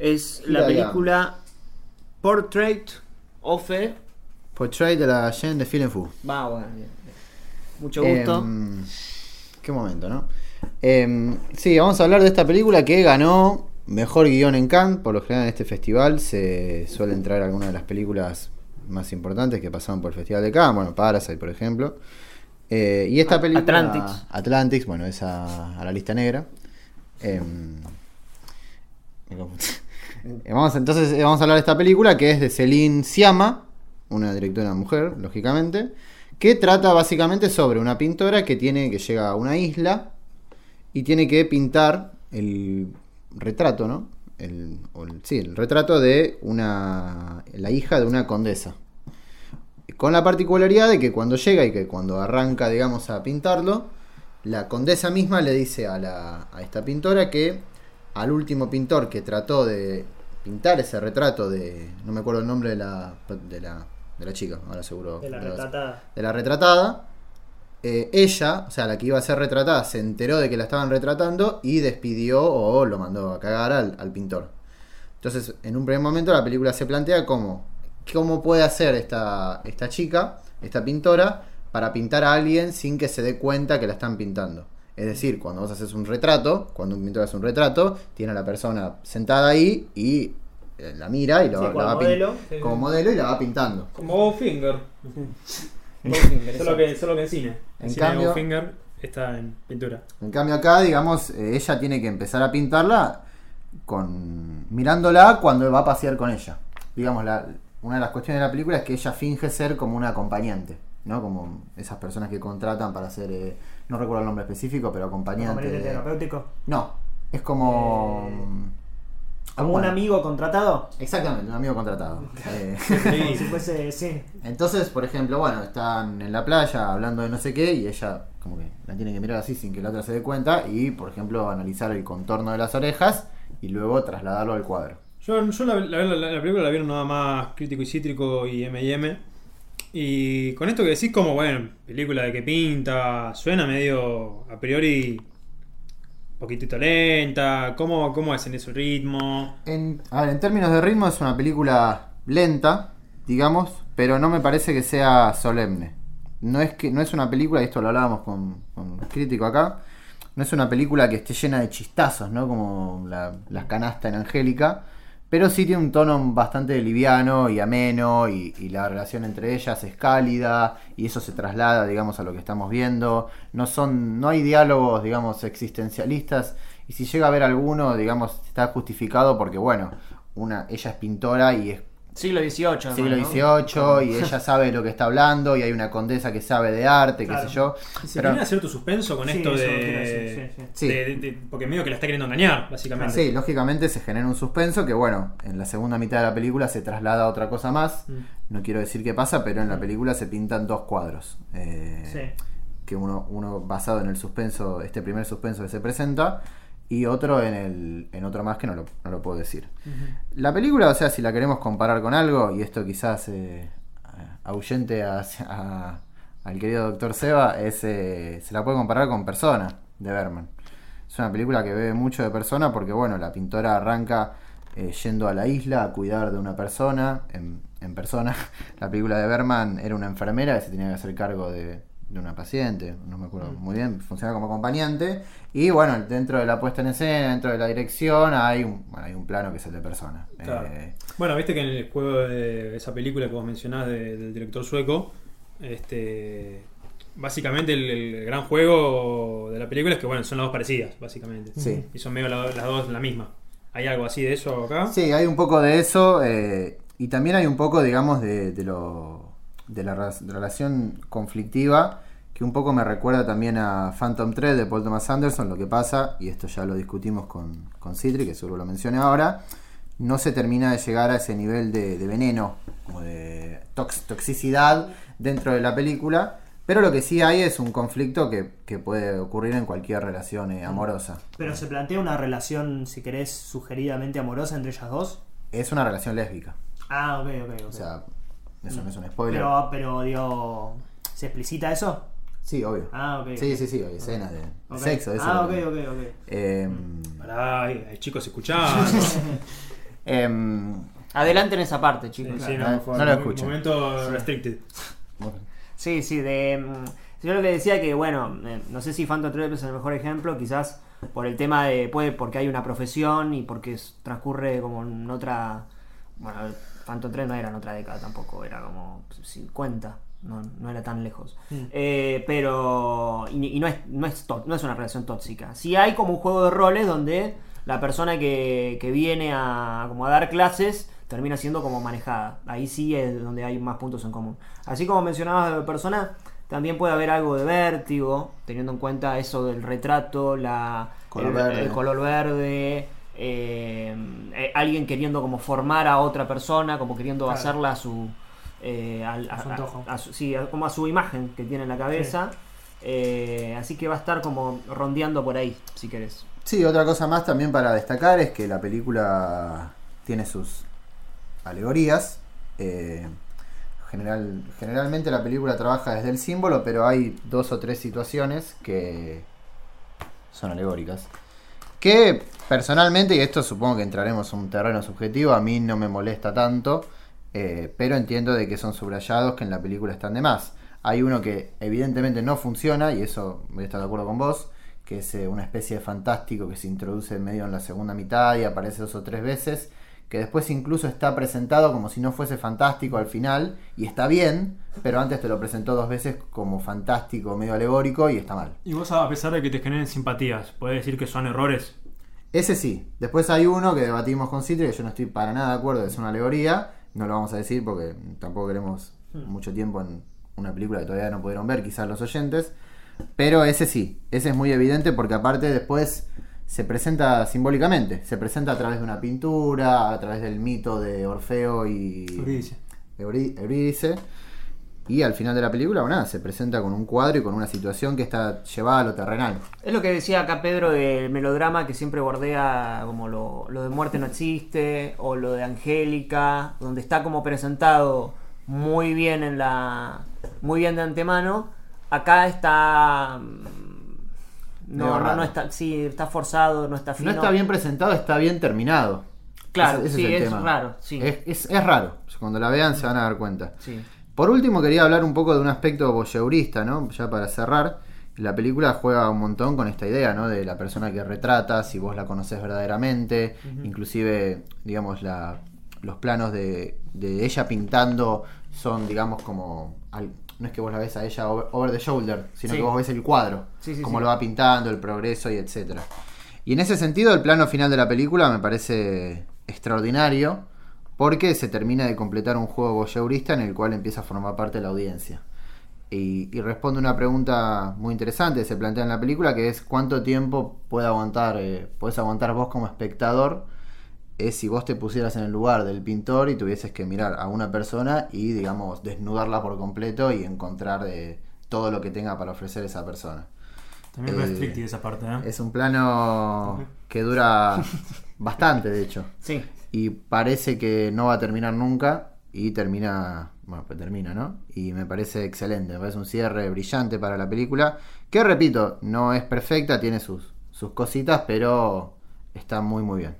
Es la película Portrait of a... Portrait de la Jean de Filen-Fu. Va, bueno, bien, bien. Mucho gusto. Em, qué momento, ¿no? Em, sí, vamos a hablar de esta película que ganó mejor guion en Cannes. Por lo general en este festival se suelen traer algunas de las películas más importantes que pasaron por el Festival de Cannes. Bueno, Parasite, por ejemplo. Eh, y esta película... Atlantics. Atlantics, bueno, es a, a la lista negra. Em, me confundí. Eh, Vamos, entonces eh, vamos a hablar de esta película que es de Celine Siama, una directora mujer, lógicamente, que trata básicamente sobre una pintora que tiene que llega a una isla y tiene que pintar el retrato, ¿no? El, sí, el retrato de una la hija de una condesa. Con la particularidad de que cuando llega y que cuando arranca, digamos, a pintarlo, la condesa misma le dice a, la, a esta pintora que al último pintor que trató de pintar ese retrato de. No me acuerdo el nombre de la, de la, de la chica, ahora seguro. De la retratada. de la retratada. eh, ella, o sea, la que iba a ser retratada, se enteró de que la estaban retratando y despidió o lo mandó a cagar al, al pintor. Entonces, en un primer momento, la película se plantea cómo, cómo puede hacer esta, esta chica, esta pintora, para pintar a alguien sin que se dé cuenta que la están pintando. Es decir, cuando vos haces un retrato, cuando un pintor hace un retrato, tiene a la persona sentada ahí y eh, la mira y lo, Sí, la va modelo. Sí, como modelo y la va pintando. Como Bowfinger. Bowfinger, Solo que, solo que en cine. En, En cine cambio- Bowfinger está en pintura. En cambio acá, digamos, eh, ella tiene que empezar a pintarla con mirándola cuando va a pasear con ella. Digamos, la, una de las cuestiones de la película es que ella finge ser como una acompañante, ¿no? Como esas personas que contratan para hacer, eh, no recuerdo el nombre específico, pero acompañante. Acompañante de- terapéutico. No, es como... Como un amigo contratado. Exactamente, un amigo contratado. Eh, Como si fuese, sí. Entonces, por ejemplo, bueno, están en la playa hablando de no sé qué y ella como que la tiene que mirar así sin que la otra se dé cuenta y, por ejemplo, analizar el contorno de las orejas y luego trasladarlo al cuadro. Yo, yo la, la- la- la película la vieron nada más crítico y cítrico y M&M. Y con esto que decís como, bueno, película de que pinta, suena medio a priori poquitito lenta. ¿Cómo, cómo es en ese ritmo? En, a ver, en términos de ritmo es una película lenta, digamos, pero no me parece que sea solemne. No es que no es una película, y esto lo hablábamos con, con un crítico acá, no es una película que esté llena de chistazos, ¿no? Como la, las canastas en Angélica, pero sí tiene un tono bastante liviano y ameno, y, la relación entre ellas es cálida, y eso se traslada, digamos, a lo que estamos viendo. No son, no hay diálogos, digamos, existencialistas, y si llega a haber alguno, digamos, está justificado porque, bueno, una, ella es pintora y es Siglo XVIII. siglo. XVIII y ella sabe de lo que está hablando y hay una condesa que sabe de arte, Claro. qué sé yo. Se Pero- termina cierto suspenso con Sí, esto de, decir, sí, sí. Sí. de- de- Porque medio que la está queriendo engañar, básicamente. Sí, lógicamente se genera un suspenso que, bueno, en la segunda mitad de la película se traslada a otra cosa más. Mm. No quiero decir qué pasa, pero en la película se pintan dos cuadros. eh, Sí. Que uno, uno basado en el suspenso, este primer suspenso que se presenta, y otro en, el, en otro más que no lo, no lo puedo decir. La película, o sea, si la queremos comparar con algo, y esto quizás eh, ahuyente a- a- al querido doctor Seba, es, eh, se la puede comparar con Persona, de Berman. Es una película que bebe mucho de Persona porque, bueno, la pintora arranca eh, yendo a la isla a cuidar de una persona, en, en persona. La película de Berman era una enfermera que se tenía que hacer cargo de, de una paciente, no me acuerdo muy bien, funciona como acompañante. Y bueno, dentro de la puesta en escena, dentro de la dirección, hay un, bueno, hay un plano que es el de persona. Claro. Eh, Bueno, viste que en el juego de esa película que vos mencionás de- del director sueco, este básicamente el, el gran juego de la película es que bueno, son las dos parecidas, básicamente. Sí. Y son medio la- las dos la misma. ¿Hay algo así de eso acá? Sí, hay un poco de eso eh, y también hay un poco, digamos, de, de lo, de la relación conflictiva que un poco me recuerda también a Phantom Thread de Paul Thomas Anderson, lo que pasa, y esto ya lo discutimos con, con Citri, que seguro lo mencioné ahora, no se termina de llegar a ese nivel de, de veneno, como de tox- toxicidad dentro de la película, pero lo que sí hay es un conflicto que, que puede ocurrir en cualquier relación eh, amorosa. Pero se plantea una relación, si querés, sugeridamente amorosa entre ellas dos. Es una relación lésbica. Ah, ok, ok, ok. O sea, eso no es un spoiler. pero, pero, digo, ¿se explicita eso? Sí, obvio. Ah, ok. Sí, sí, sí, hay escenas de, de Ok. sexo. Eso Ah, ok, ok, ok. Eh, Pará, hay, chicos escuchando. Em, Adelante en esa parte, chicos. Sí, no, no, no lo un escucho. Momento restricted. Sí, sí, de. mm, Yo lo que decía que, bueno, no sé si Phantom Thread es el mejor ejemplo, quizás por el tema de. Puede porque hay una profesión y porque transcurre como en otra. Bueno, Phantom Thread no era en otra década tampoco, era como 50, no, no era tan lejos. Eh, pero. Y, y no, es, no, es tó- no es una relación tóxica. Sí hay como un juego de roles donde la persona que, que viene a, como a dar clases termina siendo como manejada. Ahí sí es donde hay más puntos en común. Así como mencionabas de persona, también puede haber algo de vértigo, teniendo en cuenta eso del retrato, la, Color el, verde. el color verde, eh, alguien queriendo como formar a otra persona, como queriendo Claro. hacerla a su... eh, al- A su- sí, a- como a su imagen que tiene en la cabeza. Eh, así que va a estar como rondeando por ahí, si querés. Sí, otra cosa más también para destacar es que la película tiene sus alegorías. Eh, general, generalmente la película trabaja desde el símbolo, pero hay dos o tres situaciones que son alegóricas. Que personalmente, y esto supongo que entraremos en un terreno subjetivo, a mí no me molesta tanto, eh, pero entiendo de que son subrayados que en la película están de más. Hay uno que evidentemente no funciona, y eso voy a estar de acuerdo con vos, que es eh, una especie de fantástico que se introduce medio en la segunda mitad y aparece dos o tres veces, que después incluso está presentado como si no fuese fantástico al final, y está bien, pero antes te lo presentó dos veces como fantástico, medio alegórico, y está mal. Y vos, a pesar de que te generen simpatías, ¿podés decir que son errores? Ese sí. Después hay uno que debatimos con Citri, que yo no estoy para nada de acuerdo, es una alegoría. No lo vamos a decir porque tampoco queremos mucho tiempo en una película que todavía no pudieron ver, quizás los oyentes. Pero ese sí, ese es muy evidente porque aparte después se presenta simbólicamente. Se presenta a través de una pintura, a través del mito de Orfeo y Eurídice. Eurí- Eurídice. Y al final de la película, bueno, nada, se presenta con un cuadro y con una situación que está llevada a lo terrenal. Es lo que decía acá Pedro del melodrama que siempre bordea como lo, lo de muerte no existe o lo de Angélica, donde está como presentado muy bien en la muy bien de antemano. Acá está mm, no, no, no está sí, está forzado, no está fino. No está bien presentado, está bien terminado. Claro, Ese- ese sí, el es tema. raro, sí. Es, es- es raro. Cuando la vean se van a dar cuenta. Sí. Por último, quería hablar un poco de un aspecto voyeurista, ¿no? Ya para cerrar. La película juega un montón con esta idea, ¿no? De la persona que retrata, si vos la conocés verdaderamente. Inclusive, digamos, la, los planos de, de ella pintando son, digamos, como... al- no es que vos la ves a ella over, over the shoulder, sino Sí. que vos ves el cuadro. Sí, sí, cómo lo va pintando, el progreso y etcétera. Y en ese sentido, el plano final de la película me parece extraordinario porque se termina de completar un juego voyeurista en el cual empieza a formar parte de la audiencia. Y, y responde una pregunta muy interesante que se plantea en la película, que es cuánto tiempo puede aguantar, eh, puedes aguantar vos como espectador es si vos te pusieras en el lugar del pintor y tuvieses que mirar a una persona y, digamos, desnudarla por completo y encontrar eh, todo lo que tenga para ofrecer esa persona. También Eh, restrictive esa parte, ¿eh? Es un plano que dura bastante, de hecho. Sí. Y parece que no va a terminar nunca. Y termina. Bueno, pues termina, ¿no? Y me parece excelente. Me parece un cierre brillante para la película. Que repito, no es perfecta, tiene sus, sus cositas, pero está muy, muy bien.